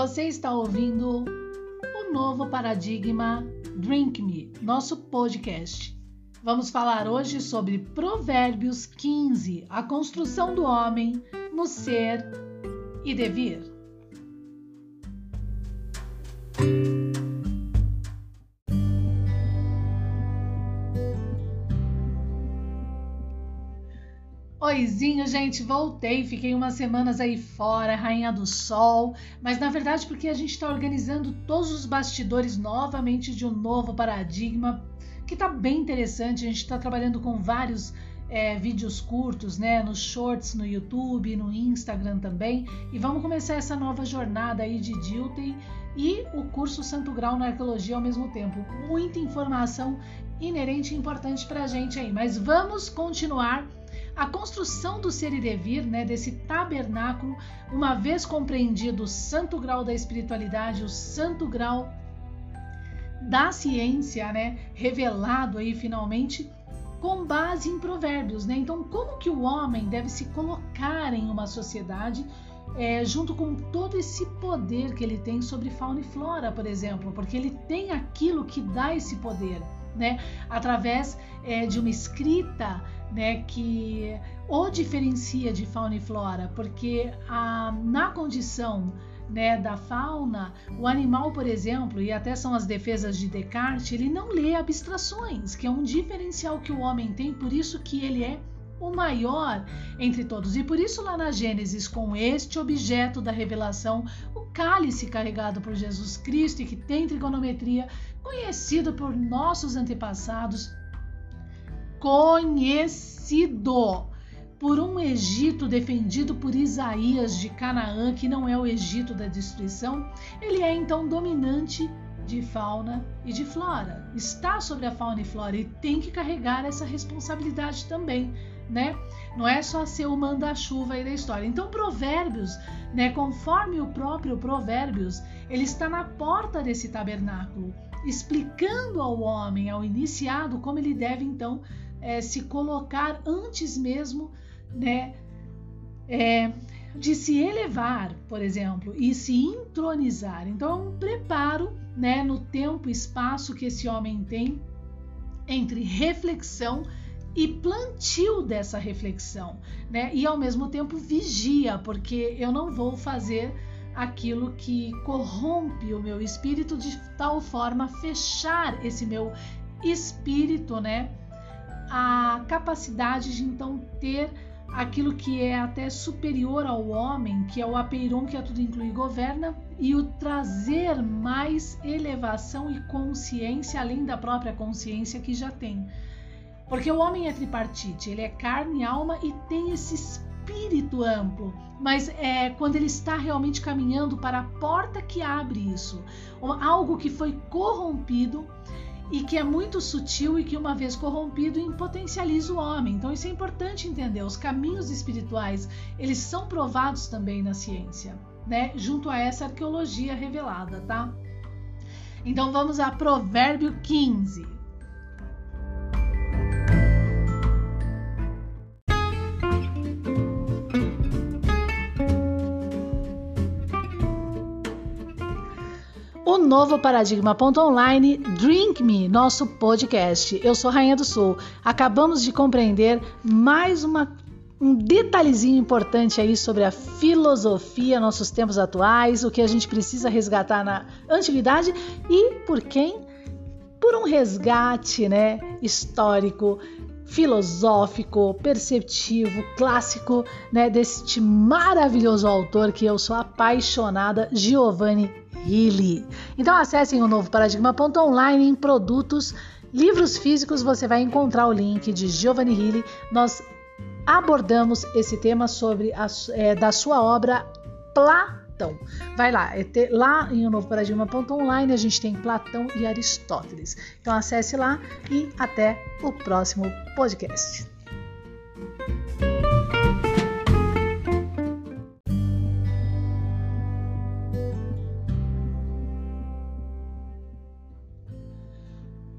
Você está ouvindo o novo paradigma Drink Me, nosso podcast. Vamos falar hoje sobre Provérbios 15, a construção do homem no ser e devir. Oizinho, gente, voltei, fiquei umas semanas aí fora, rainha do sol, mas na verdade porque a gente está organizando todos os bastidores novamente de um novo paradigma que tá bem interessante. A gente está trabalhando com vários é, vídeos curtos, né, nos shorts no YouTube, no Instagram também, e vamos começar essa nova jornada aí de Dilthey e o curso Santo Grau na Arqueologia ao mesmo tempo. Muita informação inerente e importante para a gente aí, mas vamos continuar a construção do ser e devir, né, desse tabernáculo, uma vez compreendido o santo grau da espiritualidade, o santo grau da ciência, né, revelado aí finalmente com base em provérbios, né? Então, como que o homem deve se colocar em uma sociedade é, junto com todo esse poder que ele tem sobre fauna e flora, por exemplo, porque ele tem aquilo que dá esse poder, né? Através é, de uma escrita né, que o diferencia de fauna e flora, porque a, na condição né, da fauna, o animal, por exemplo, e até são as defesas de Descartes, ele não lê abstrações, que é um diferencial que o homem tem, por isso que ele é o maior entre todos. E por isso, lá na Gênesis, com este objeto da revelação, o cálice carregado por Jesus Cristo e que tem trigonometria, conhecido por nossos antepassados, conhecido por um Egito defendido por Isaías de Canaã, que não é o Egito da destruição, ele é então dominante de fauna e de flora. Está sobre a fauna e flora e tem que carregar essa responsabilidade também, né? Não é só ser o manda-chuva aí da história. Então, Provérbios, né, conforme o próprio Provérbios, ele está na porta desse tabernáculo, explicando ao homem, ao iniciado, como ele deve então é, se colocar antes mesmo né, é, de se elevar, por exemplo, e se entronizar. Então, um preparo né, no tempo e espaço que esse homem tem entre reflexão e plantio dessa reflexão, né? E ao mesmo tempo vigia, porque eu não vou fazer aquilo que corrompe o meu espírito de tal forma fechar esse meu espírito, né, a capacidade de então ter aquilo que é até superior ao homem, que é o apeiron que a tudo inclui e governa, e o trazer mais elevação e consciência além da própria consciência que já tem. Porque o homem é tripartite, ele é carne, alma e tem esse espírito amplo, mas é quando ele está realmente caminhando para a porta que abre isso, algo que foi corrompido e que é muito sutil e que, uma vez corrompido, potencializa o homem. Então, isso é importante entender. Os caminhos espirituais, eles são provados também na ciência, né? Junto a essa arqueologia revelada, tá? Então, vamos a Provérbio 15. Novo paradigma.online Drink Me, nosso podcast. Eu sou Rainha do Sul. Acabamos de compreender mais uma um detalhezinho importante aí sobre a filosofia, nossos tempos atuais, o que a gente precisa resgatar na antiguidade e por quem? Por um resgate, né, histórico, filosófico, perceptivo, clássico, né, deste maravilhoso autor que eu sou apaixonada, Giovanni Healy. Então acessem o novo paradigma.online em produtos, livros físicos, você vai encontrar o link de Giovanni Healy. Nós abordamos esse tema sobre a, é, da sua obra Platão. Vai lá, é ter, lá em o novo paradigma.online a gente tem Platão e Aristóteles. Então acesse lá e até o próximo podcast.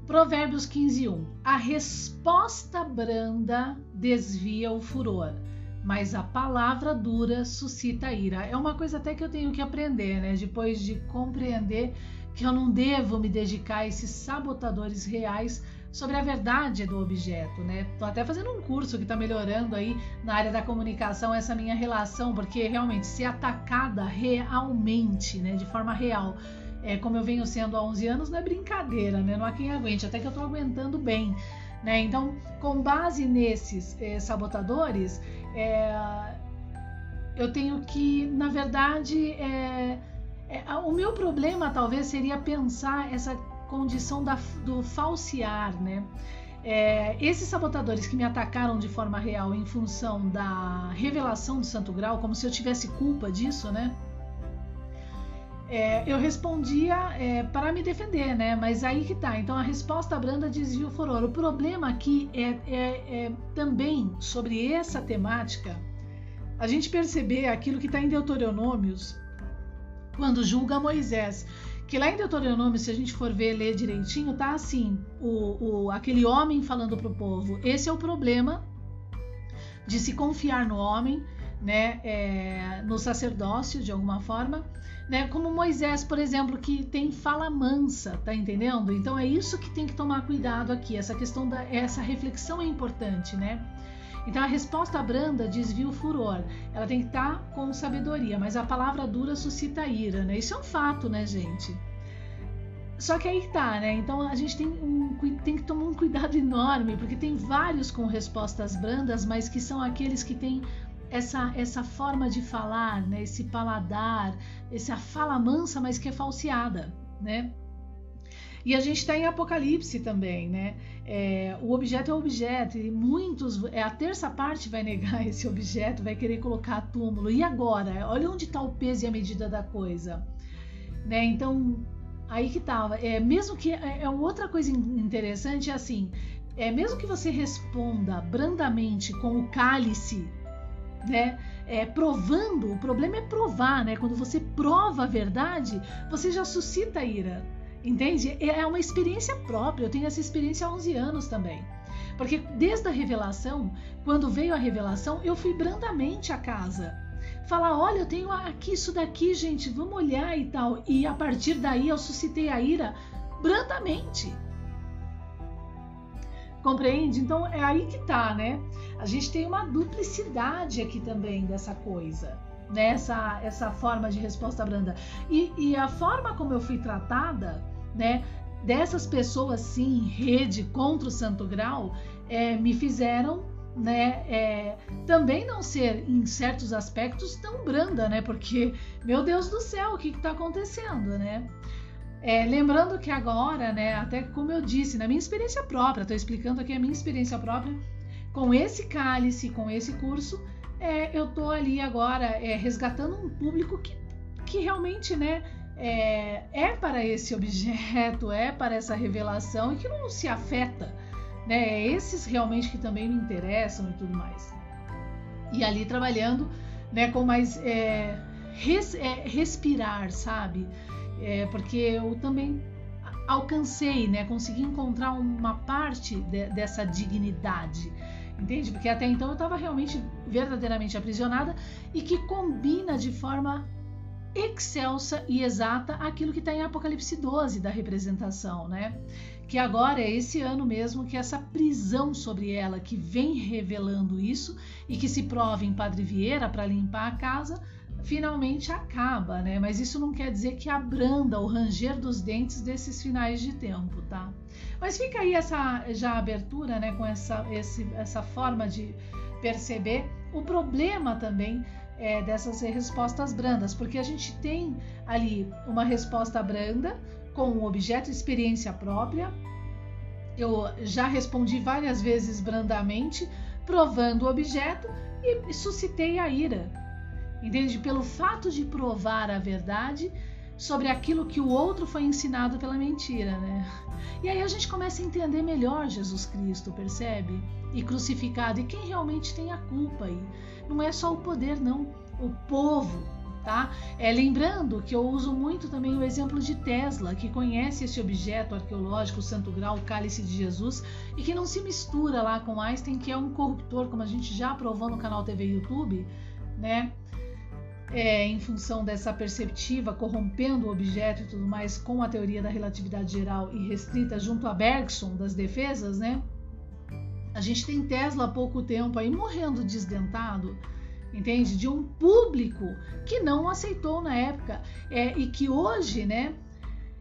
Provérbios 15:1. A resposta branda desvia o furor, mas a palavra dura suscita ira. É uma coisa até que eu tenho que aprender, né? Depois de compreender que eu não devo me dedicar a esses sabotadores reais sobre a verdade do objeto, né? Tô até fazendo um curso que está melhorando aí na área da comunicação essa minha relação, porque realmente ser atacada realmente, né, de forma real, é, como eu venho sendo há 11 anos, não é brincadeira, né? Não há quem aguente, até que eu estou aguentando bem, né? Então, com base nesses é, sabotadores, é, eu tenho que, na verdade, é, o meu problema talvez seria pensar essa condição da, do falsear, né? É, esses sabotadores que me atacaram de forma real em função da revelação do Santo Grau, como se eu tivesse culpa disso, né? É, eu respondia é, para me defender, né? Mas aí que tá. Então a resposta branda desvia o furor. O problema aqui é, é, é também sobre essa temática a gente perceber aquilo que está em Deuteronômios quando julga Moisés. Que lá em Deuteronômio, se a gente for ver, ler direitinho, tá assim: o, o, aquele homem falando para o povo, esse é o problema de se confiar no homem, né, é, no sacerdócio de alguma forma, né, como Moisés, por exemplo, que tem fala mansa, tá entendendo? Então é isso que tem que tomar cuidado aqui. Essa questão da essa reflexão é importante, né? Então a resposta branda desvia o furor. Ela tem que estar tá com sabedoria, mas a palavra dura suscita ira, né? Isso é um fato, né, gente? Só que aí tá, né? Então a gente tem, um, tem que tomar um cuidado enorme, porque tem vários com respostas brandas, mas que são aqueles que têm essa, essa forma de falar, né? esse paladar, essa fala mansa, mas que é falseada, né? E a gente está em Apocalipse também, né? É, o objeto é objeto e muitos, é, a terça parte vai negar esse objeto, vai querer colocar túmulo. E agora? Olha onde está o peso e a medida da coisa, né? Então aí que tava. É, mesmo que é, é outra coisa interessante é assim, é mesmo que você responda brandamente com o cálice, né? É, provando, o problema é provar, né? Quando você prova a verdade, você já suscita ira. Entende? É uma experiência própria. Eu tenho essa experiência há 11 anos também. Porque desde a revelação, quando veio a revelação, eu fui brandamente à casa. Falar, olha, eu tenho aqui isso daqui, gente, vamos olhar e tal. E a partir daí eu suscitei a ira brandamente. Compreende? Então é aí que tá, né? A gente tem uma duplicidade aqui também dessa coisa né? essa forma de resposta branda. E, e, a forma como eu fui tratada né, dessas pessoas sim em rede contra o Santo Grau é, me fizeram né, é, também não ser em certos aspectos tão branda, né? Porque meu Deus do céu, o que está acontecendo, né? É, lembrando que agora, né, até como eu disse, na minha experiência própria, estou explicando aqui a minha experiência própria, com esse cálice, com esse curso, é, eu estou ali agora é, resgatando um público que, que realmente, né, é, é para esse objeto, é para essa revelação e que não se afeta. Né? É esses realmente que também me interessam e tudo mais. E ali trabalhando né, com mais é, res, respirar, sabe? É, porque eu também alcancei, né, consegui encontrar uma parte de, dessa dignidade, entende? Porque até então eu estava realmente verdadeiramente aprisionada e que combina de forma excelsa e exata aquilo que está em Apocalipse 12 da representação, né? Que agora é esse ano mesmo que essa prisão sobre ela que vem revelando isso e que se prova em Padre Vieira para limpar a casa, finalmente acaba, né? Mas isso não quer dizer que abranda o ranger dos dentes desses finais de tempo, tá? Mas fica aí essa já abertura, né? Com essa, esse, essa forma de perceber o problema também é, dessas respostas brandas, porque a gente tem ali uma resposta branda com o objeto experiência própria. Eu já respondi várias vezes brandamente, provando o objeto e suscitei a ira. Entende? Pelo fato de provar a verdade sobre aquilo que o outro foi ensinado pela mentira, né? E aí a gente começa a entender melhor Jesus Cristo, percebe? E crucificado, e quem realmente tem a culpa aí. Não é só o poder, não. O povo Tá? É, lembrando que eu uso muito também o exemplo de Tesla, que conhece esse objeto arqueológico, o Santo Grau, o Cálice de Jesus, e que não se mistura lá com Einstein, que é um corruptor, como a gente já provou no canal TV YouTube, né? É, em função dessa perceptiva, corrompendo o objeto e tudo mais, com a teoria da relatividade geral e restrita junto a Bergson das defesas, né? A gente tem Tesla há pouco tempo aí morrendo desdentado entende? De um público que não aceitou na época é, e que hoje, né,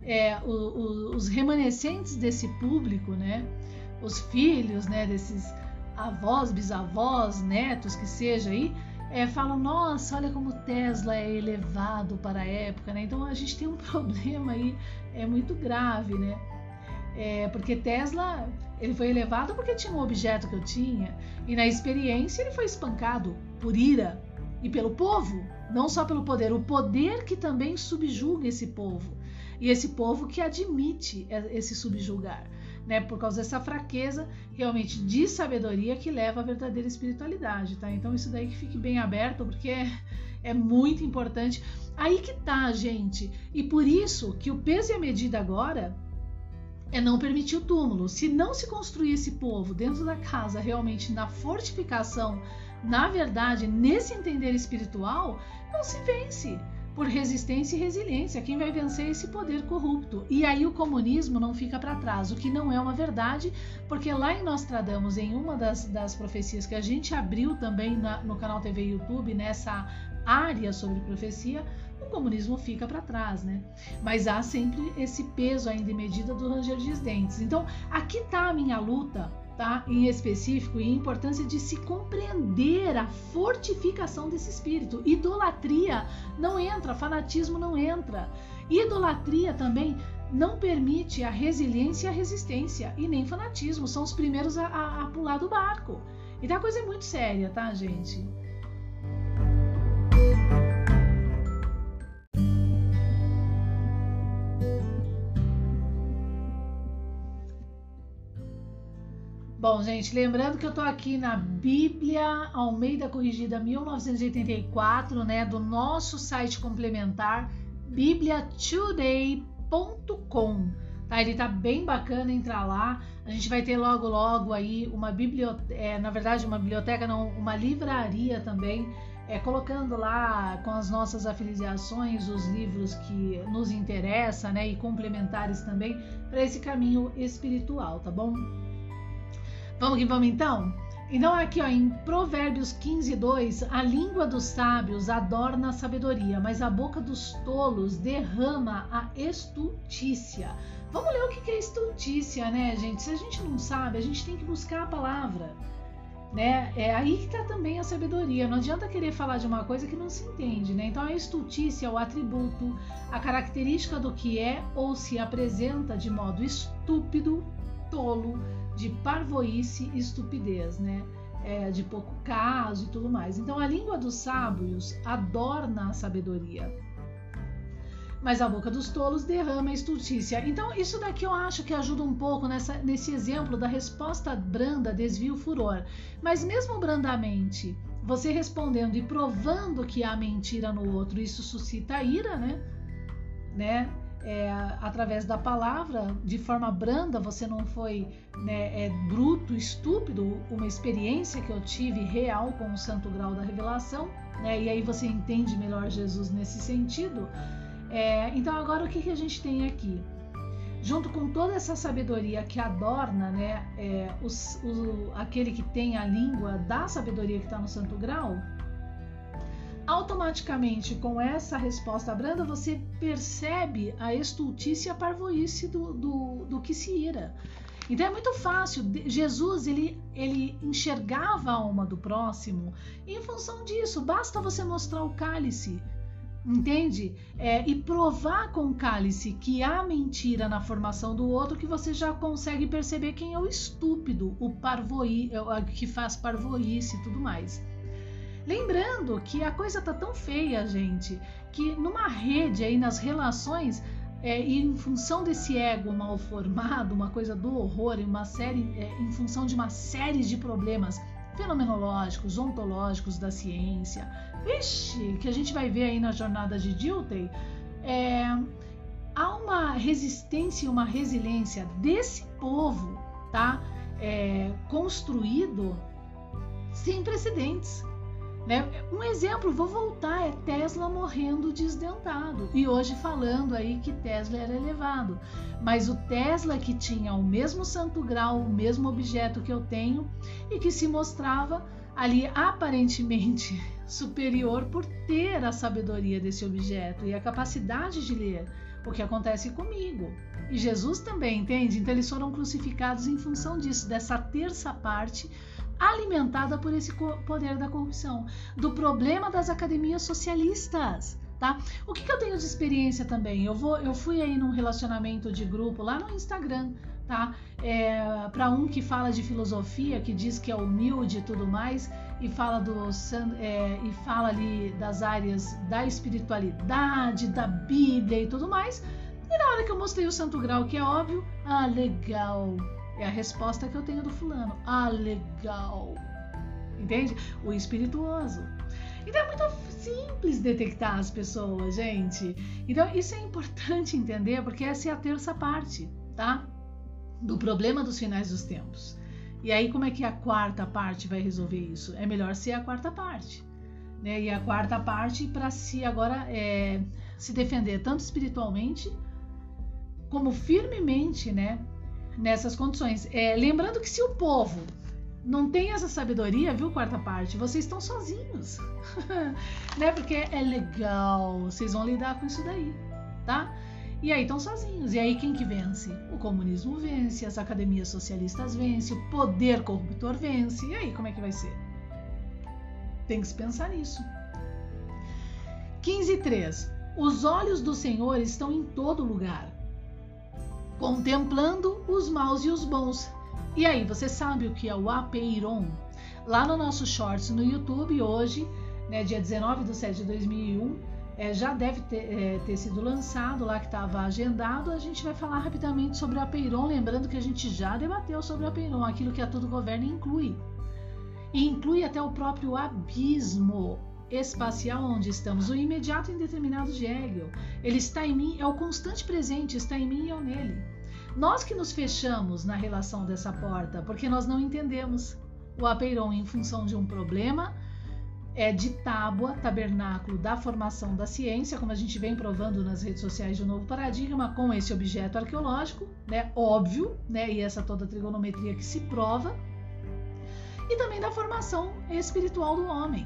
é, o, o, os remanescentes desse público, né, os filhos, né, desses avós, bisavós, netos, que seja aí, é, falam, nossa, olha como Tesla é elevado para a época, né? Então a gente tem um problema aí, é muito grave, né? É, porque Tesla ele foi elevado porque tinha um objeto que eu tinha e na experiência ele foi espancado por ira e pelo povo, não só pelo poder, o poder que também subjuga esse povo e esse povo que admite esse subjugar, né? Por causa dessa fraqueza realmente de sabedoria que leva à verdadeira espiritualidade, tá? Então isso daí que fique bem aberto porque é, é muito importante. Aí que tá, gente. E por isso que o peso e a medida agora é não permitir o túmulo. Se não se construir esse povo dentro da casa, realmente na fortificação, na verdade, nesse entender espiritual, não se vence por resistência e resiliência. Quem vai vencer é esse poder corrupto. E aí o comunismo não fica para trás, o que não é uma verdade, porque lá em Nostradamus, em uma das, das profecias que a gente abriu também na, no canal TV YouTube, nessa área sobre profecia, o comunismo fica para trás, né? Mas há sempre esse peso ainda em medida do ranger de dentes. Então, aqui está a minha luta, Em específico e a importância de se compreender a fortificação desse espírito. Idolatria não entra, fanatismo não entra. Idolatria também não permite a resiliência e a resistência, e nem fanatismo, são os primeiros a, a, a pular do barco. Então a coisa é muito séria, tá, gente? Bom, gente, lembrando que eu tô aqui na Bíblia Almeida Corrigida 1984, né, do nosso site complementar bibliatoday.com. Tá, ele tá bem bacana, entrar lá. A gente vai ter logo logo aí uma biblioteca, é, na verdade uma biblioteca não, uma livraria também, é, colocando lá com as nossas afiliações os livros que nos interessam, né, e complementares também para esse caminho espiritual, tá bom? Vamos que vamos então? Então, aqui ó, em Provérbios 15, 2, a língua dos sábios adorna a sabedoria, mas a boca dos tolos derrama a estultícia. Vamos ler o que é estultícia, né, gente? Se a gente não sabe, a gente tem que buscar a palavra. Né? É aí que está também a sabedoria. Não adianta querer falar de uma coisa que não se entende, né? Então a estultícia é o atributo, a característica do que é ou se apresenta de modo estúpido, tolo, de parvoíce e estupidez, né? É, de pouco caso e tudo mais. Então a língua dos sábios adorna a sabedoria, mas a boca dos tolos derrama a estultícia. Então isso daqui eu acho que ajuda um pouco nessa, nesse exemplo da resposta branda desvia o furor. Mas mesmo brandamente, você respondendo e provando que há mentira no outro, isso suscita ira, né? né? É, através da palavra, de forma branda, você não foi né, é, bruto, estúpido, uma experiência que eu tive real com o santo grau da revelação, né, e aí você entende melhor Jesus nesse sentido. É, então, agora o que, que a gente tem aqui? Junto com toda essa sabedoria que adorna né, é, os, o, aquele que tem a língua da sabedoria que está no santo grau, automaticamente com essa resposta branda você percebe a estultícia e a parvoíce do, do, do que se ira. Então é muito fácil. Jesus ele, ele enxergava a alma do próximo e em função disso. Basta você mostrar o cálice, entende? É, e provar com o cálice que há mentira na formação do outro que você já consegue perceber quem é o estúpido, o parvoí, é, que faz parvoíce e tudo mais. Lembrando que a coisa tá tão feia, gente, que numa rede aí nas relações é, em função desse ego mal formado, uma coisa do horror, uma série, é, em função de uma série de problemas fenomenológicos, ontológicos da ciência. Vixe, que a gente vai ver aí na jornada de Dilthey, é, há uma resistência e uma resiliência desse povo, tá? É, construído sem precedentes. Né? Um exemplo, vou voltar, é Tesla morrendo desdentado e hoje falando aí que Tesla era elevado. Mas o Tesla que tinha o mesmo santo grau, o mesmo objeto que eu tenho e que se mostrava ali aparentemente superior por ter a sabedoria desse objeto e a capacidade de ler o que acontece comigo. E Jesus também, entende? Então eles foram crucificados em função disso, dessa terça parte alimentada por esse poder da corrupção, do problema das academias socialistas. Tá? O que, que eu tenho de experiência também? Eu, vou, eu fui aí num relacionamento de grupo lá no Instagram, tá? É, para um que fala de filosofia, que diz que é humilde e tudo mais, e fala do é, e fala ali das áreas da espiritualidade, da Bíblia e tudo mais. E na hora que eu mostrei o Santo Grau, que é óbvio, ah, legal, é a resposta que eu tenho do fulano. Ah, legal. Entende? O espirituoso. Então é muito simples detectar as pessoas, gente. Então isso é importante entender, porque essa é a terça parte, tá? Do problema dos finais dos tempos. E aí, como é que a quarta parte vai resolver isso? É melhor ser a quarta parte. Né? E a quarta parte para si agora é se defender tanto espiritualmente como firmemente, né? Nessas condições. É, lembrando que se o povo não tem essa sabedoria, viu, quarta parte, vocês estão sozinhos. né? Porque é legal, vocês vão lidar com isso daí, tá? E aí estão sozinhos. E aí quem que vence? O comunismo vence, as academias socialistas vencem, o poder corruptor vence. E aí como é que vai ser? Tem que se pensar nisso. 15.3 Os olhos do Senhor estão em todo lugar contemplando os maus e os bons. E aí, você sabe o que é o apeiron? Lá no nosso shorts no YouTube, hoje, né, dia 19 de 7 de 2001, é, já deve ter, é, ter, sido lançado lá que estava agendado. A gente vai falar rapidamente sobre o apeiron, lembrando que a gente já debateu sobre o apeiron, aquilo que a Tudo Governa inclui. E inclui até o próprio abismo espacial onde estamos, o imediato indeterminado de Hegel. Ele está em mim, é o constante presente, está em mim e eu nele. Nós que nos fechamos na relação dessa porta, porque nós não entendemos o apeiron em função de um problema é de tábua, tabernáculo da formação da ciência, como a gente vem provando nas redes sociais de um novo paradigma, com esse objeto arqueológico, né, óbvio, né, e essa toda trigonometria que se prova, e também da formação espiritual do homem,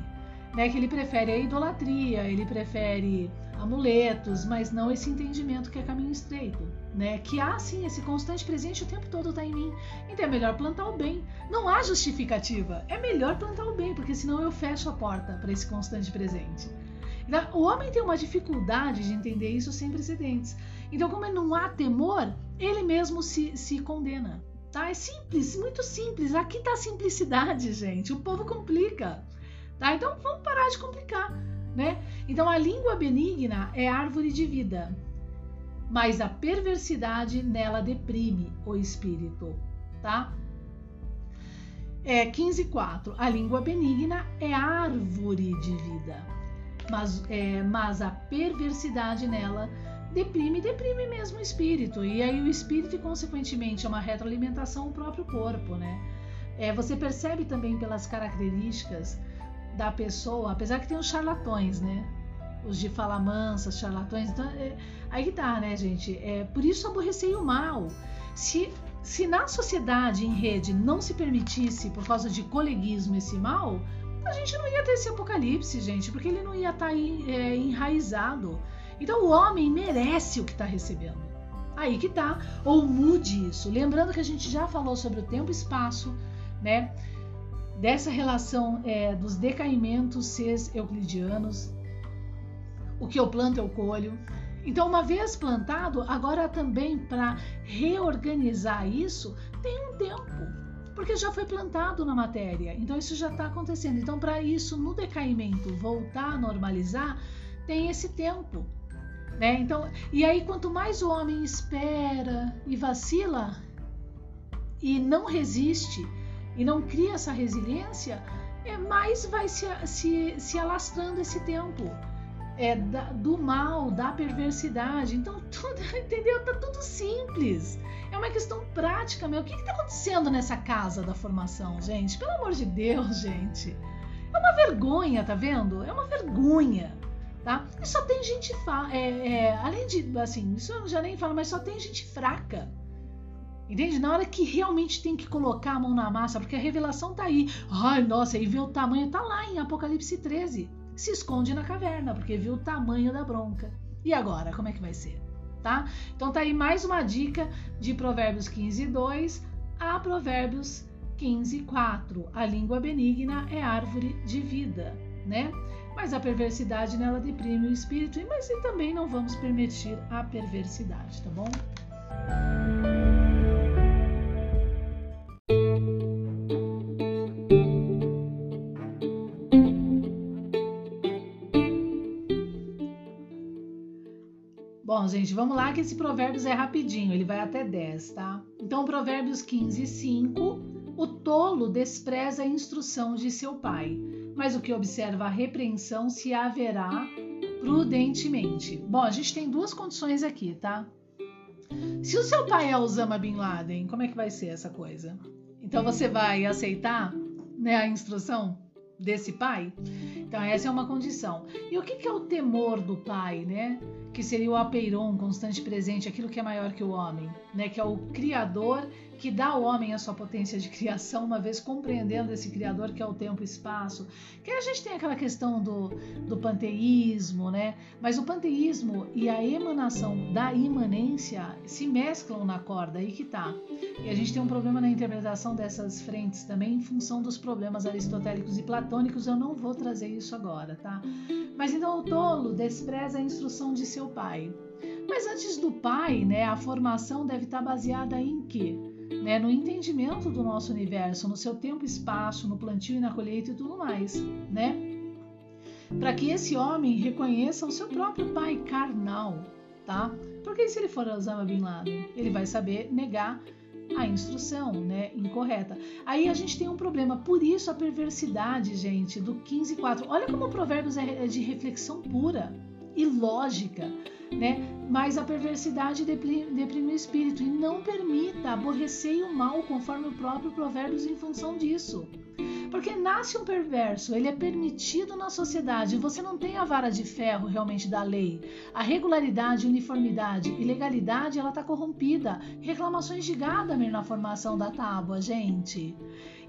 né, que ele prefere a idolatria, ele prefere amuletos, mas não esse entendimento que é caminho estreito, né? Que há sim esse constante presente o tempo todo está em mim. Então é melhor plantar o bem. Não há justificativa. É melhor plantar o bem, porque senão eu fecho a porta para esse constante presente. Então, o homem tem uma dificuldade de entender isso sem precedentes. Então, como não há temor, ele mesmo se, se condena. Tá? É simples, muito simples. Aqui está a simplicidade, gente. O povo complica. Tá? Então vamos parar de complicar né? Então a língua benigna é árvore de vida, mas a perversidade nela deprime o espírito, tá? É 15:4. A língua benigna é árvore de vida, mas, é, mas a perversidade nela deprime, deprime mesmo o espírito. E aí o espírito, consequentemente, é uma retroalimentação ao próprio corpo, né? É, você percebe também pelas características da pessoa, apesar que tem os charlatões, né? Os de fala mansa, charlatões. Então, é, aí que tá, né, gente? É, por isso aborrecei o mal. Se, se na sociedade, em rede, não se permitisse, por causa de coleguismo, esse mal, a gente não ia ter esse apocalipse, gente, porque ele não ia estar tá é, enraizado. Então o homem merece o que está recebendo. Aí que tá. Ou mude isso. Lembrando que a gente já falou sobre o tempo e espaço, né? Dessa relação é, dos decaimentos seres euclidianos. O que eu planto eu colho. Então, uma vez plantado, agora também para reorganizar isso tem um tempo, porque já foi plantado na matéria. Então, isso já está acontecendo. Então, para isso no decaimento voltar a normalizar, tem esse tempo. Né? Então, e aí, quanto mais o homem espera e vacila e não resiste, e não cria essa resiliência, é mais vai se, se, se alastrando esse tempo. É da, do mal, da perversidade. Então, tudo, entendeu? Tá tudo simples. É uma questão prática, meu. O que está acontecendo nessa casa da formação, gente? Pelo amor de Deus, gente. É uma vergonha, tá vendo? É uma vergonha, tá? E só tem gente é, é, além de, assim, isso eu já nem falo, mas só tem gente fraca. Entende? Na hora que realmente tem que colocar a mão na massa, porque a revelação tá aí. Ai, nossa, aí vê o tamanho, tá lá em Apocalipse 13. Se esconde na caverna, porque viu o tamanho da bronca. E agora, como é que vai ser? Tá? Então tá aí mais uma dica de Provérbios 15, 2 a Provérbios 15, 4. A língua benigna é árvore de vida, né? Mas a perversidade nela deprime o espírito, mas também não vamos permitir a perversidade, tá bom? Bom, gente, vamos lá que esse Provérbios é rapidinho, ele vai até 10, tá? Então, Provérbios 15, 5. O tolo despreza a instrução de seu pai, mas o que observa a repreensão se haverá prudentemente. Bom, a gente tem duas condições aqui, tá? Se o seu pai é Osama Bin Laden, como é que vai ser essa coisa? Então você vai aceitar né, a instrução desse pai? Então essa é uma condição. E o que, é o temor do pai, né? que seria o apeiron, constante presente, aquilo que é maior que o homem, né? que é o Criador que dá ao homem a sua potência de criação, uma vez compreendendo esse Criador que é o tempo e espaço. Que a gente tem aquela questão do, do panteísmo, né? Mas o panteísmo e a emanação da imanência se mesclam na corda, aí que tá. E a gente tem um problema na interpretação dessas frentes também, em função dos problemas aristotélicos e platônicos. Eu não vou trazer isso agora, tá? Mas então o tolo despreza a instrução de seu pai. Mas antes do pai, né, a formação deve estar baseada em quê? né, no entendimento do nosso universo, no seu tempo e espaço, no plantio e na colheita e tudo mais, né? Para que esse homem reconheça o seu próprio pai carnal, tá? Porque se ele for Osama Bin Laden, ele vai saber negar a instrução, né, incorreta. Aí a gente tem um problema, por isso a perversidade, gente, do 15:4. Olha como o Provérbios é de reflexão pura e lógica né? Mas a perversidade deprime, o espírito e não permita aborrecer o mal conforme o próprio Provérbios em função disso. Porque nasce um perverso, ele é permitido na sociedade. Você não tem a vara de ferro realmente da lei. A regularidade, uniformidade e legalidade, ela está corrompida. Reclamações de Gadamer na formação da tábua, gente.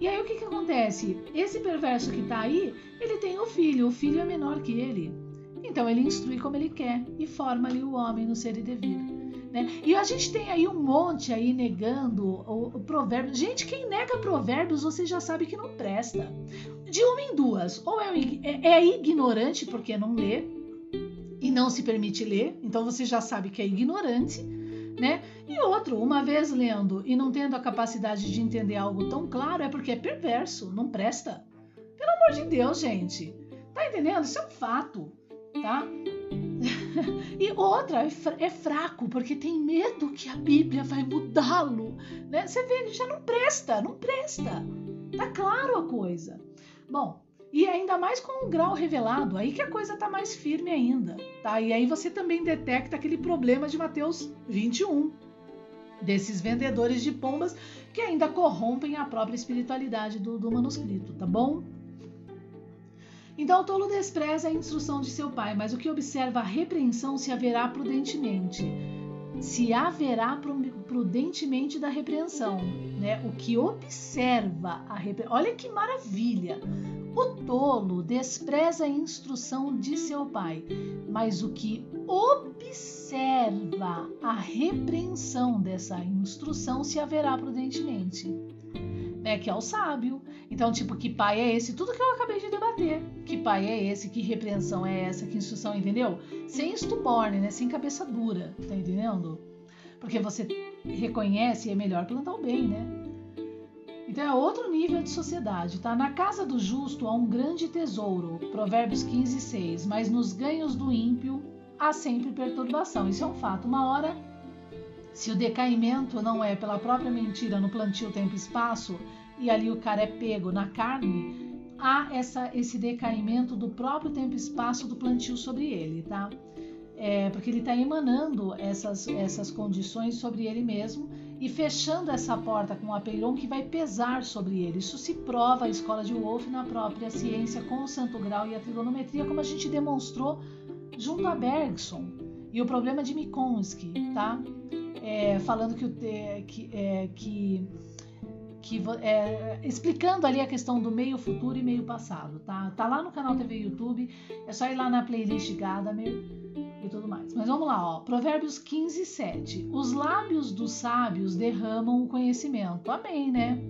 E aí o que, que acontece? Esse perverso que está aí, ele tem o filho. O filho é menor que ele. Então ele instrui como ele quer e forma ali o homem no ser e devir. Né? E a gente tem aí um monte aí negando o, o provérbio. Gente, quem nega provérbios, você já sabe que não presta. De uma em duas. Ou é, é, é ignorante porque não lê e não se permite ler, então você já sabe que é ignorante. Né? E outro, uma vez lendo e não tendo a capacidade de entender algo tão claro, é porque é perverso, não presta. Pelo amor de Deus, gente. Tá entendendo? Isso é um fato tá? e outra, é, é fraco porque tem medo que a Bíblia vai mudá-lo. Né? Você vê, já não presta, não presta. Tá claro a coisa. Bom, e ainda mais com um grau revelado, aí que a coisa tá mais firme ainda, tá? E aí você também detecta aquele problema de Mateus 21, desses vendedores de pombas que ainda corrompem a própria espiritualidade do, do manuscrito, tá bom? Então o tolo despreza a instrução de seu pai, mas o que observa a repreensão se haverá prudentemente. Se haverá prudentemente da repreensão, né? O que observa a repreensão. Olha que maravilha! O tolo despreza a instrução de seu pai, mas o que observa a repreensão dessa instrução se haverá prudentemente né? Que é o sábio. Então, tipo, que pai é esse? Tudo que eu acabei de debater. Que pai é esse? Que repreensão é essa? Que instrução, entendeu? Sem estuborne, né? Sem cabeça dura, tá entendendo? Porque você reconhece e é melhor plantar o bem, né? Então é outro nível de sociedade, tá? Na casa do justo há um grande tesouro, Provérbios 15, 6, mas nos ganhos do ímpio há sempre perturbação. Isso é um fato. Uma hora Se o decaimento não é pela própria mentira no plantio tempo e espaço, ali o cara é pego na carne, há essa, esse decaimento do próprio tempo e espaço do plantio sobre ele, tá? É, porque ele está emanando essas, essas condições sobre ele mesmo e fechando essa porta com o apeiron que vai pesar sobre ele. Isso se prova a escola de Wolff na própria ciência com o santo grau e a trigonometria, como a gente demonstrou junto a Bergson e o problema de Minkowski, tá? É, falando que, o, que, é, que, que é, explicando ali a questão do meio futuro e meio passado, tá? Tá lá no canal TV YouTube, é só ir lá na playlist Gadamer e tudo mais. Mas vamos lá, ó. Provérbios 15, 7. Os lábios dos sábios derramam o conhecimento. Amém, né?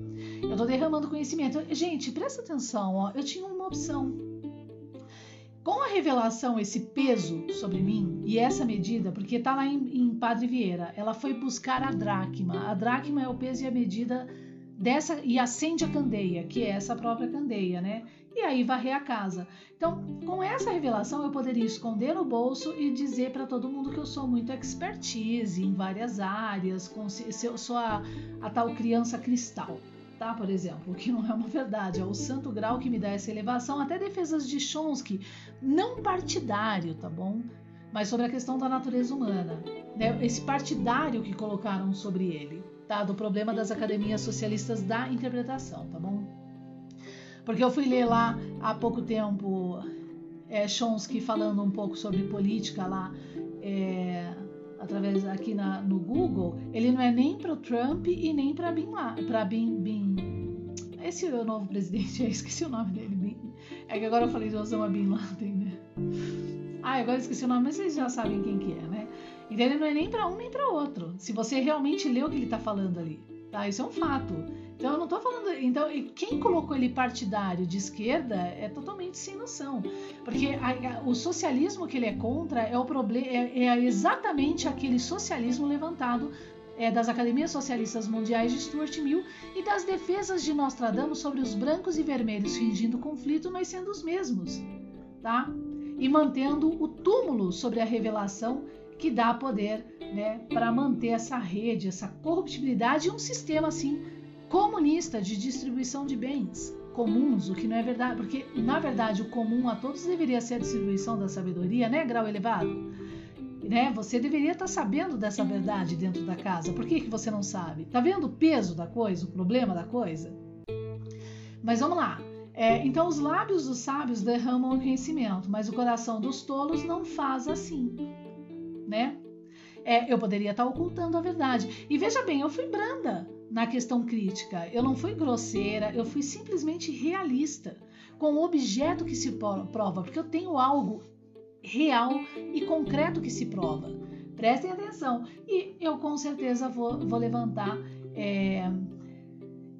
Eu tô derramando conhecimento. Gente, presta atenção, ó. Eu tinha uma opção com a revelação, esse peso sobre mim e essa medida, porque está lá em, em, Padre Vieira, ela foi buscar a dracma. A dracma é o peso e a medida dessa e acende a candeia, que é essa própria candeia, né? E aí varrer a casa. Então, com essa revelação, eu poderia esconder no bolso e dizer para todo mundo que eu sou muito expertise em várias áreas, eu sou a, a tal criança cristal tá? Por exemplo, o que não é uma verdade, é o santo grau que me dá essa elevação, até defesas de Chomsky, não partidário, tá bom? Mas sobre a questão da natureza humana, né? Esse partidário que colocaram sobre ele, tá? Do problema das academias socialistas da interpretação, tá bom? Porque eu fui ler lá há pouco tempo é, Chomsky falando um pouco sobre política lá, é, através aqui na, no Google, ele não é nem para o Trump e nem para Bin, para Bin, Bin. Esse é o novo presidente, eu esqueci o nome dele. Bin. É que agora eu falei de Osama Bin Laden, né? Ah, agora eu esqueci o nome, mas vocês já sabem quem que é, né? Então ele não é nem para um nem para outro. Se você realmente lê o que ele está falando ali, tá? Isso é um fato. Então eu não estou falando. Então, quem colocou ele partidário de esquerda é totalmente sem noção. Porque a, a, o socialismo que ele é contra é o problema, é, é exatamente aquele socialismo levantado é, das academias socialistas mundiais de Stuart Mill e das defesas de Nostradamus sobre os brancos e vermelhos fingindo conflito, mas sendo os mesmos, tá? E mantendo o túmulo sobre a revelação que dá poder, né, para manter essa rede, essa corruptibilidade e um sistema assim comunista de distribuição de bens comuns, o que não é verdade, porque na verdade o comum a todos deveria ser a distribuição da sabedoria, né, grau elevado? Né? Você deveria estar sabendo dessa verdade dentro da casa. Por que, que você não sabe? Tá vendo o peso da coisa, o problema da coisa? Mas vamos lá. É, então, os lábios dos sábios derramam conhecimento, mas o coração dos tolos não faz assim, né? É, eu poderia estar ocultando a verdade. E veja bem, eu fui branda na questão crítica. Eu não fui grosseira, eu fui simplesmente realista com o objeto que se prova, porque eu tenho algo real e concreto que se prova. Prestem atenção. E eu com certeza vou, vou levantar, é,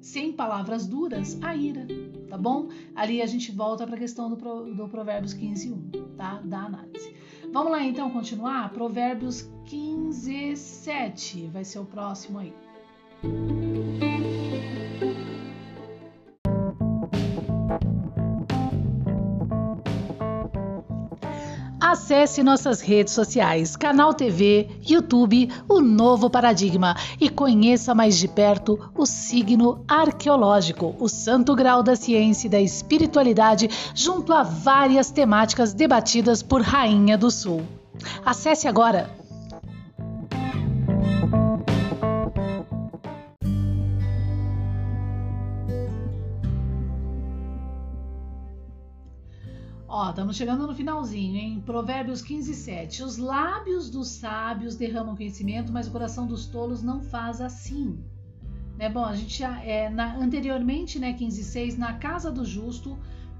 sem palavras duras, a ira, tá bom? Ali a gente volta para a questão do, do Provérbios 15, 1, tá? Da análise. Vamos lá então continuar? Provérbios 15, 7 vai ser o próximo aí. Acesse nossas redes sociais, Canal TV, YouTube, o Novo Paradigma e conheça mais de perto o signo arqueológico, o santo grau da ciência e da espiritualidade, junto a várias temáticas debatidas por Rainha do Sul. Acesse agora estamos chegando no finalzinho, hein? Provérbios 15, 7. Os lábios dos sábios derramam conhecimento, mas o coração dos tolos não faz assim. Né? Bom, a gente é, na, anteriormente, né, 15, 6, na casa do justo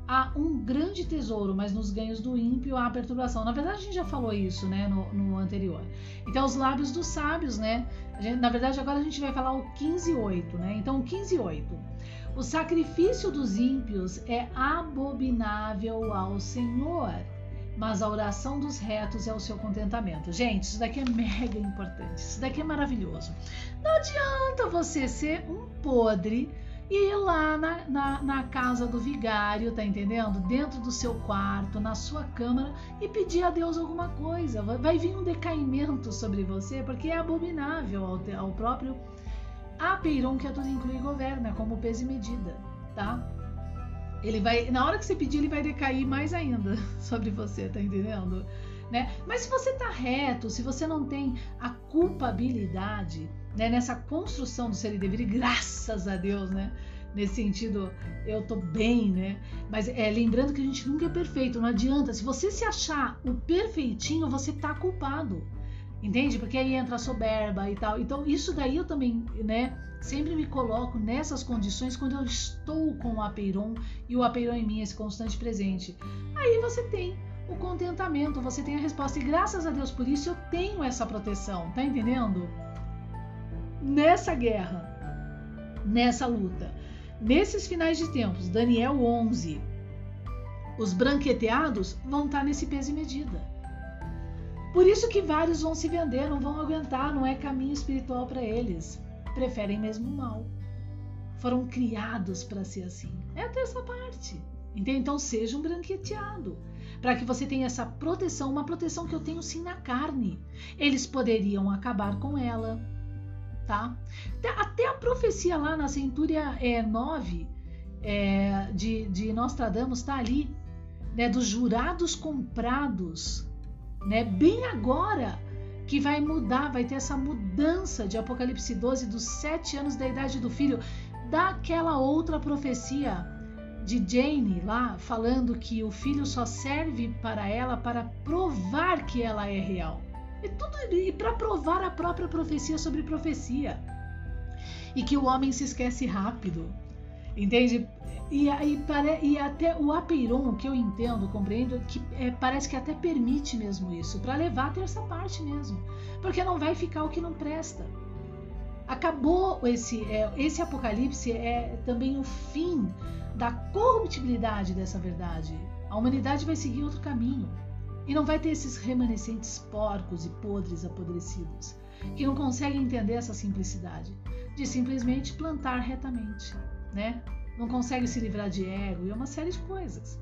há um grande tesouro, mas nos ganhos do ímpio há perturbação. Na verdade, a gente já falou isso, né, no, no anterior. Então, os lábios dos sábios, né? Gente, na verdade, agora a gente vai falar o 15, 8, né? Então, 15, 8. O sacrifício dos ímpios é abominável ao Senhor, mas a oração dos retos é o seu contentamento. Gente, isso daqui é mega importante, isso daqui é maravilhoso. Não adianta você ser um podre e ir lá na, na, na, casa do vigário, tá entendendo? Dentro do seu quarto, na sua câmara e pedir a Deus alguma coisa. Vai, vai vir um decaimento sobre você, porque é abominável ao, ao próprio Apeiron, que é tudo inclui governa, como peso e medida, tá? Ele vai, na hora que você pedir, ele vai decair mais ainda sobre você, tá entendendo? Né? Mas se você tá reto, se você não tem a culpabilidade, né, nessa construção do ser e dever, e graças a Deus, né? Nesse sentido, eu tô bem, né? Mas é, lembrando que a gente nunca é perfeito, não adianta. Se você se achar o perfeitinho, você tá culpado. Entende? Porque aí entra a soberba e tal. Então, isso daí eu também, né? Sempre me coloco nessas condições quando eu estou com o apeiron e o apeiron em mim, esse constante presente. Aí você tem o contentamento, você tem a resposta. E graças a Deus por isso eu tenho essa proteção, tá entendendo? nessa guerra, nessa luta. Nesses finais de tempos, Daniel 11, os branqueteados vão estar nesse peso e medida. Por isso que vários vão se vender, não vão aguentar, não é caminho espiritual para eles. Preferem mesmo o mal. Foram criados para ser assim. É a terça parte. Então seja um branqueteado. Para que você tenha essa proteção, uma proteção que eu tenho sim na carne. Eles poderiam acabar com ela, tá? Até a profecia lá na Centúria é, 9 é, de, de Nostradamus está ali, né? Dos jurados comprados, né? Bem agora que vai mudar, vai ter essa mudança de Apocalipse 12 dos sete anos da idade do filho, daquela outra profecia de Jane lá falando que o filho só serve para ela para provar que ela é real. E tudo e para provar a própria profecia sobre profecia. E que o homem se esquece rápido. Entende? E, e, e até o Apeiron, que eu entendo, compreendo, que é, parece que até permite mesmo isso, para levar a terça parte mesmo. Porque não vai ficar o que não presta. Acabou esse, é, esse apocalipse, é também o fim da corruptibilidade dessa verdade. A humanidade vai seguir outro caminho. E não vai ter esses remanescentes porcos e podres apodrecidos, que não conseguem entender essa simplicidade de simplesmente plantar retamente, né? Não consegue se livrar de ego e uma série de coisas.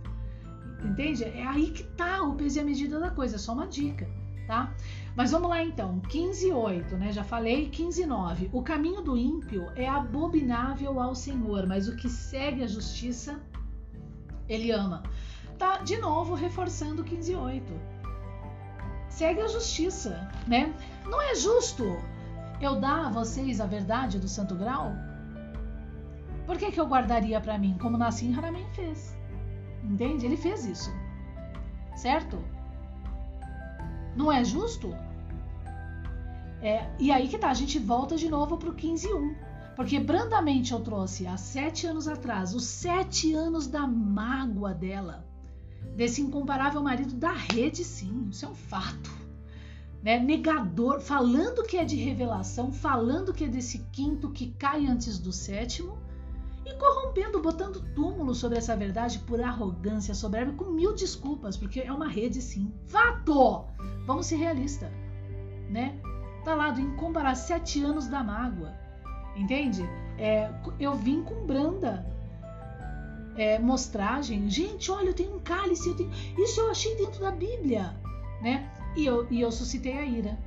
Entende? É aí que tá o peso e a medida da coisa, é só uma dica, tá? Mas vamos lá então, 15:8, né? Já falei, 15:9. O caminho do ímpio é abominável ao Senhor, mas o que segue a justiça ele ama tá de novo reforçando 15.8. Segue a justiça, né? Não é justo eu dar a vocês a verdade do santo grau? Por que, que eu guardaria para mim, como Nassim Haramein fez? Entende? Ele fez isso. Certo? Não é justo? É, e aí que tá, a gente volta de novo pro 15.1. Porque brandamente eu trouxe há sete anos atrás os sete anos da mágoa dela desse incomparável marido da rede, sim, isso é um fato. Né? Negador, falando que é de revelação, falando que é desse quinto que cai antes do sétimo e corrompendo, botando túmulo sobre essa verdade por arrogância, soberba, com mil desculpas, porque é uma rede sim. Fato! Vamos ser realistas, né? Tá lá do incomparável sete anos da mágoa, entende? É, eu vim com Branda, é, mostragem. Gente, olha, eu tenho um cálice, eu tenho... isso eu achei dentro da Bíblia, né? E eu, e eu suscitei a ira.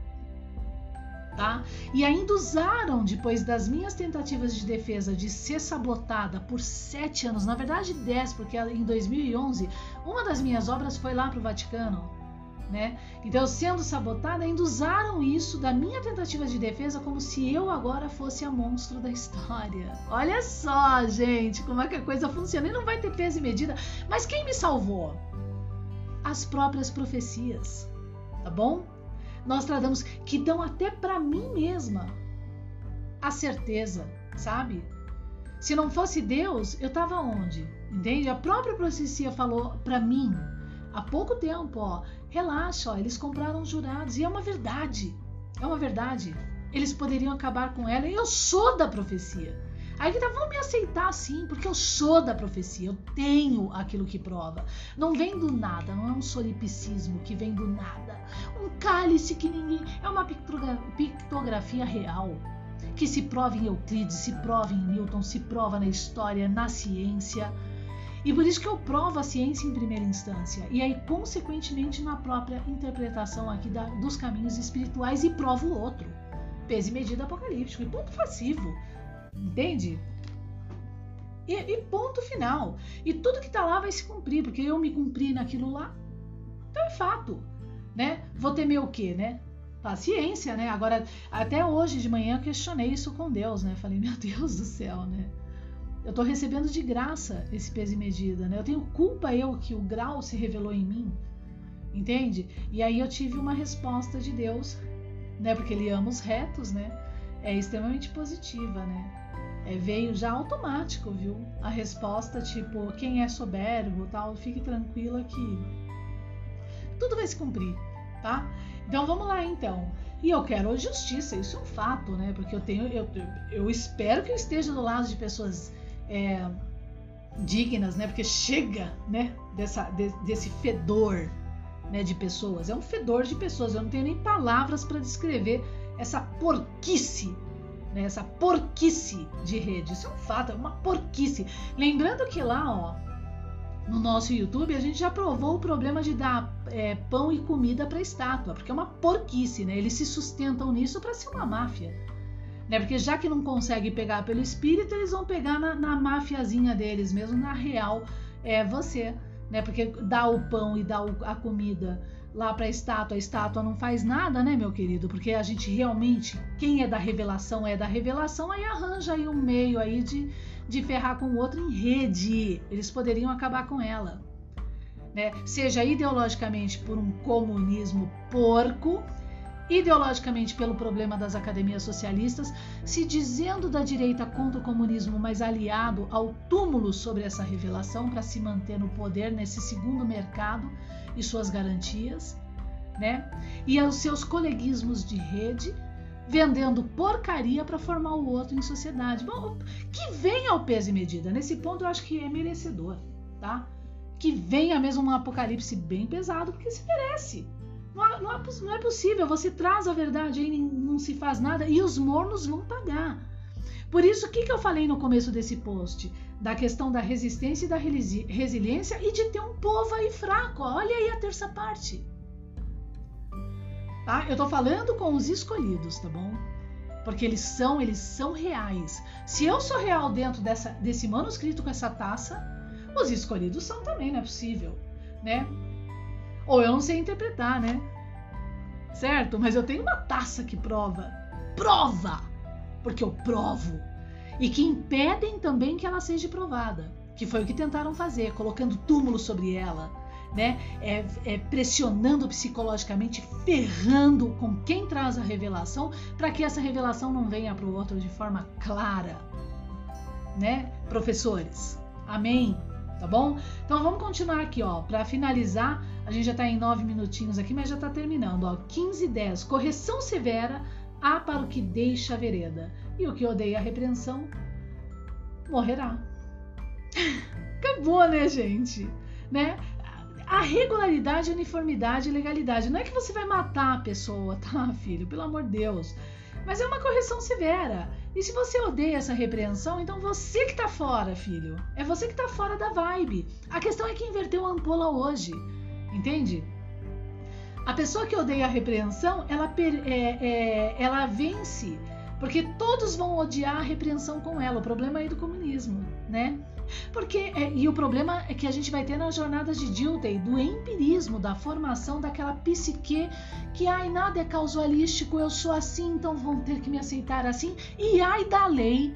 Tá? E ainda usaram, depois das minhas tentativas de defesa de ser sabotada por sete anos, na verdade dez, porque em 2011 uma das minhas obras foi lá para o Vaticano, né? Então, sendo sabotada, ainda usaram isso da minha tentativa de defesa como se eu agora fosse a monstro da história. Olha só, gente, como é que a coisa funciona. E não vai ter peso e medida. Mas quem me salvou? As próprias profecias, tá bom? Nós tratamos que dão até para mim mesma a certeza, sabe? Se não fosse Deus, eu tava onde? Entende? A própria profecia falou para mim há pouco tempo, ó, relaxa, ó, eles compraram jurados e é uma verdade. É uma verdade. Eles poderiam acabar com ela eu sou da profecia. Aí que tá, vão me aceitar sim, porque eu sou da profecia, eu tenho aquilo que prova. Não vem do nada, não é um solipsismo que vem do nada. Um cálice que ninguém. É uma pictografia real que se prova em Euclides, se prova em Newton, se prova na história, na ciência. E por isso que eu provo a ciência em primeira instância, e aí, consequentemente, na própria interpretação aqui da, dos caminhos espirituais, e provo o outro. Peso e medida apocalíptico, e ponto passivo. Entende? E, e, ponto final. E tudo que tá lá vai se cumprir, porque eu me cumpri naquilo lá. Então é fato. Né? Vou temer o quê, né? Paciência, né? Agora, até hoje de manhã eu questionei isso com Deus, né? Falei, meu Deus do céu, né? Eu estou recebendo de graça esse peso e medida, né? Eu tenho culpa eu que o grau se revelou em mim, entende? E aí eu tive uma resposta de Deus, né? Porque Ele ama os retos, né? É extremamente positiva, né? É, veio já automático, viu? A resposta tipo quem é soberbo, tal, fique tranquila que tudo vai se cumprir, tá? Então vamos lá então. E eu quero justiça, isso é um fato, né? Porque eu tenho, eu, eu espero que eu esteja do lado de pessoas é, dignas, né? Porque chega, né? Dessa, de, desse fedor, né? De pessoas. É um fedor de pessoas. Eu não tenho nem palavras para descrever essa porquice, né? Essa porquice de rede. Isso é um fato, é uma porquice. Lembrando que lá, ó, no nosso YouTube, a gente já provou o problema de dar é, pão e comida para estátua, porque é uma porquice, né? Eles se sustentam nisso para ser uma máfia. Né? Porque já que não consegue pegar pelo espírito, eles vão pegar na, na mafiazinha deles mesmo, na real é você. Né? Porque dá o pão e dá o, a comida lá para a estátua, a estátua não faz nada, né, meu querido? Porque a gente realmente, quem é da revelação é da revelação, aí arranja aí um meio aí de de ferrar com o outro em rede. Eles poderiam acabar com ela. Né? Seja ideologicamente por um comunismo porco, ideologicamente pelo problema das academias socialistas, se dizendo da direita contra o comunismo, mas aliado ao túmulo sobre essa revelação para se manter no poder nesse segundo mercado e suas garantias, né? E aos seus coleguismos de rede, vendendo porcaria para formar o outro em sociedade. Bom, que venha ao peso e medida. Nesse ponto eu acho que é merecedor, tá? Que venha mesmo um apocalipse bem pesado, porque se merece. Não, é, não é possível, você traz a verdade aí, não se faz nada e os mornos vão pagar. Por isso, o que, que eu falei no começo desse post? Da questão da resistência e da resiliência e de ter um povo aí fraco. Olha aí a terça parte tá? Eu tô falando com os escolhidos, tá bom? Porque eles são, eles são reais. Se eu sou real dentro dessa, desse manuscrito com essa taça, os escolhidos são também, não é possível, né? Ou eu não sei interpretar, né? Certo? Mas eu tenho uma taça que prova. Prova! Porque eu provo. E que impedem também que ela seja provada. Que foi o que tentaram fazer, colocando túmulo sobre ela, né? É, é, pressionando psicologicamente, ferrando com quem traz a revelação, para que essa revelação não venha para o outro de forma clara, né? Professores, amém? Tá bom? Então vamos continuar aqui, ó. Para finalizar, a gente já está em nove minutinhos aqui, mas já está terminando, ó. 15 e 10. Correção severa há para o que deixa a vereda, e o que odeia a repreensão morrerá. Acabou, né, gente? Né? a regularidade, uniformidade e legalidade. Não é que você vai matar a pessoa, tá, filho? Pelo amor de Deus. Mas é uma correção severa. E se você odeia essa repreensão, então você que tá fora, filho. É você que tá fora da vibe. A questão é que inverteu a ampola hoje. Entende? A pessoa que odeia a repreensão, ela, é, é, ela vence. Porque todos vão odiar a repreensão com ela. O problema é do comunismo, né? Porque, é, e o problema é que a gente vai ter nas jornadas de Dilthey, do empirismo, da formação daquela psique que, ai, nada é causalístico, eu sou assim, então vão ter que me aceitar assim. E ai da lei,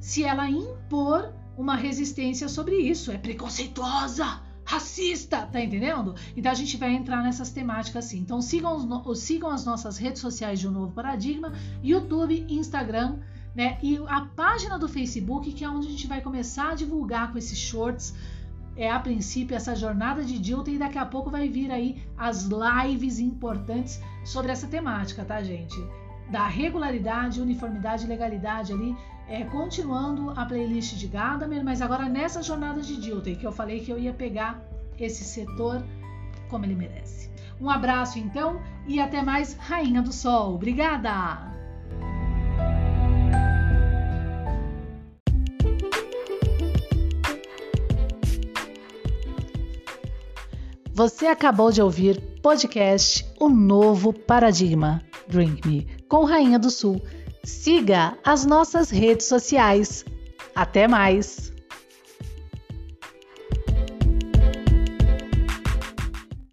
se ela impor uma resistência sobre isso, é preconceituosa racista, tá entendendo? Então a gente vai entrar nessas temáticas assim. Então sigam, os, sigam as nossas redes sociais de um novo paradigma, YouTube, Instagram, né? E a página do Facebook, que é onde a gente vai começar a divulgar com esses shorts, é a princípio essa jornada de Dilton e daqui a pouco vai vir aí as lives importantes sobre essa temática, tá, gente? Da regularidade, uniformidade e legalidade ali, é, continuando a playlist de Gadamer, mas agora nessa jornada de Dilthey, que eu falei que eu ia pegar esse setor como ele merece. Um abraço então e até mais, Rainha do Sol. Obrigada! Você acabou de ouvir podcast O Novo Paradigma, Drink Me, com Rainha do Sul Siga as nossas redes sociais. Até mais!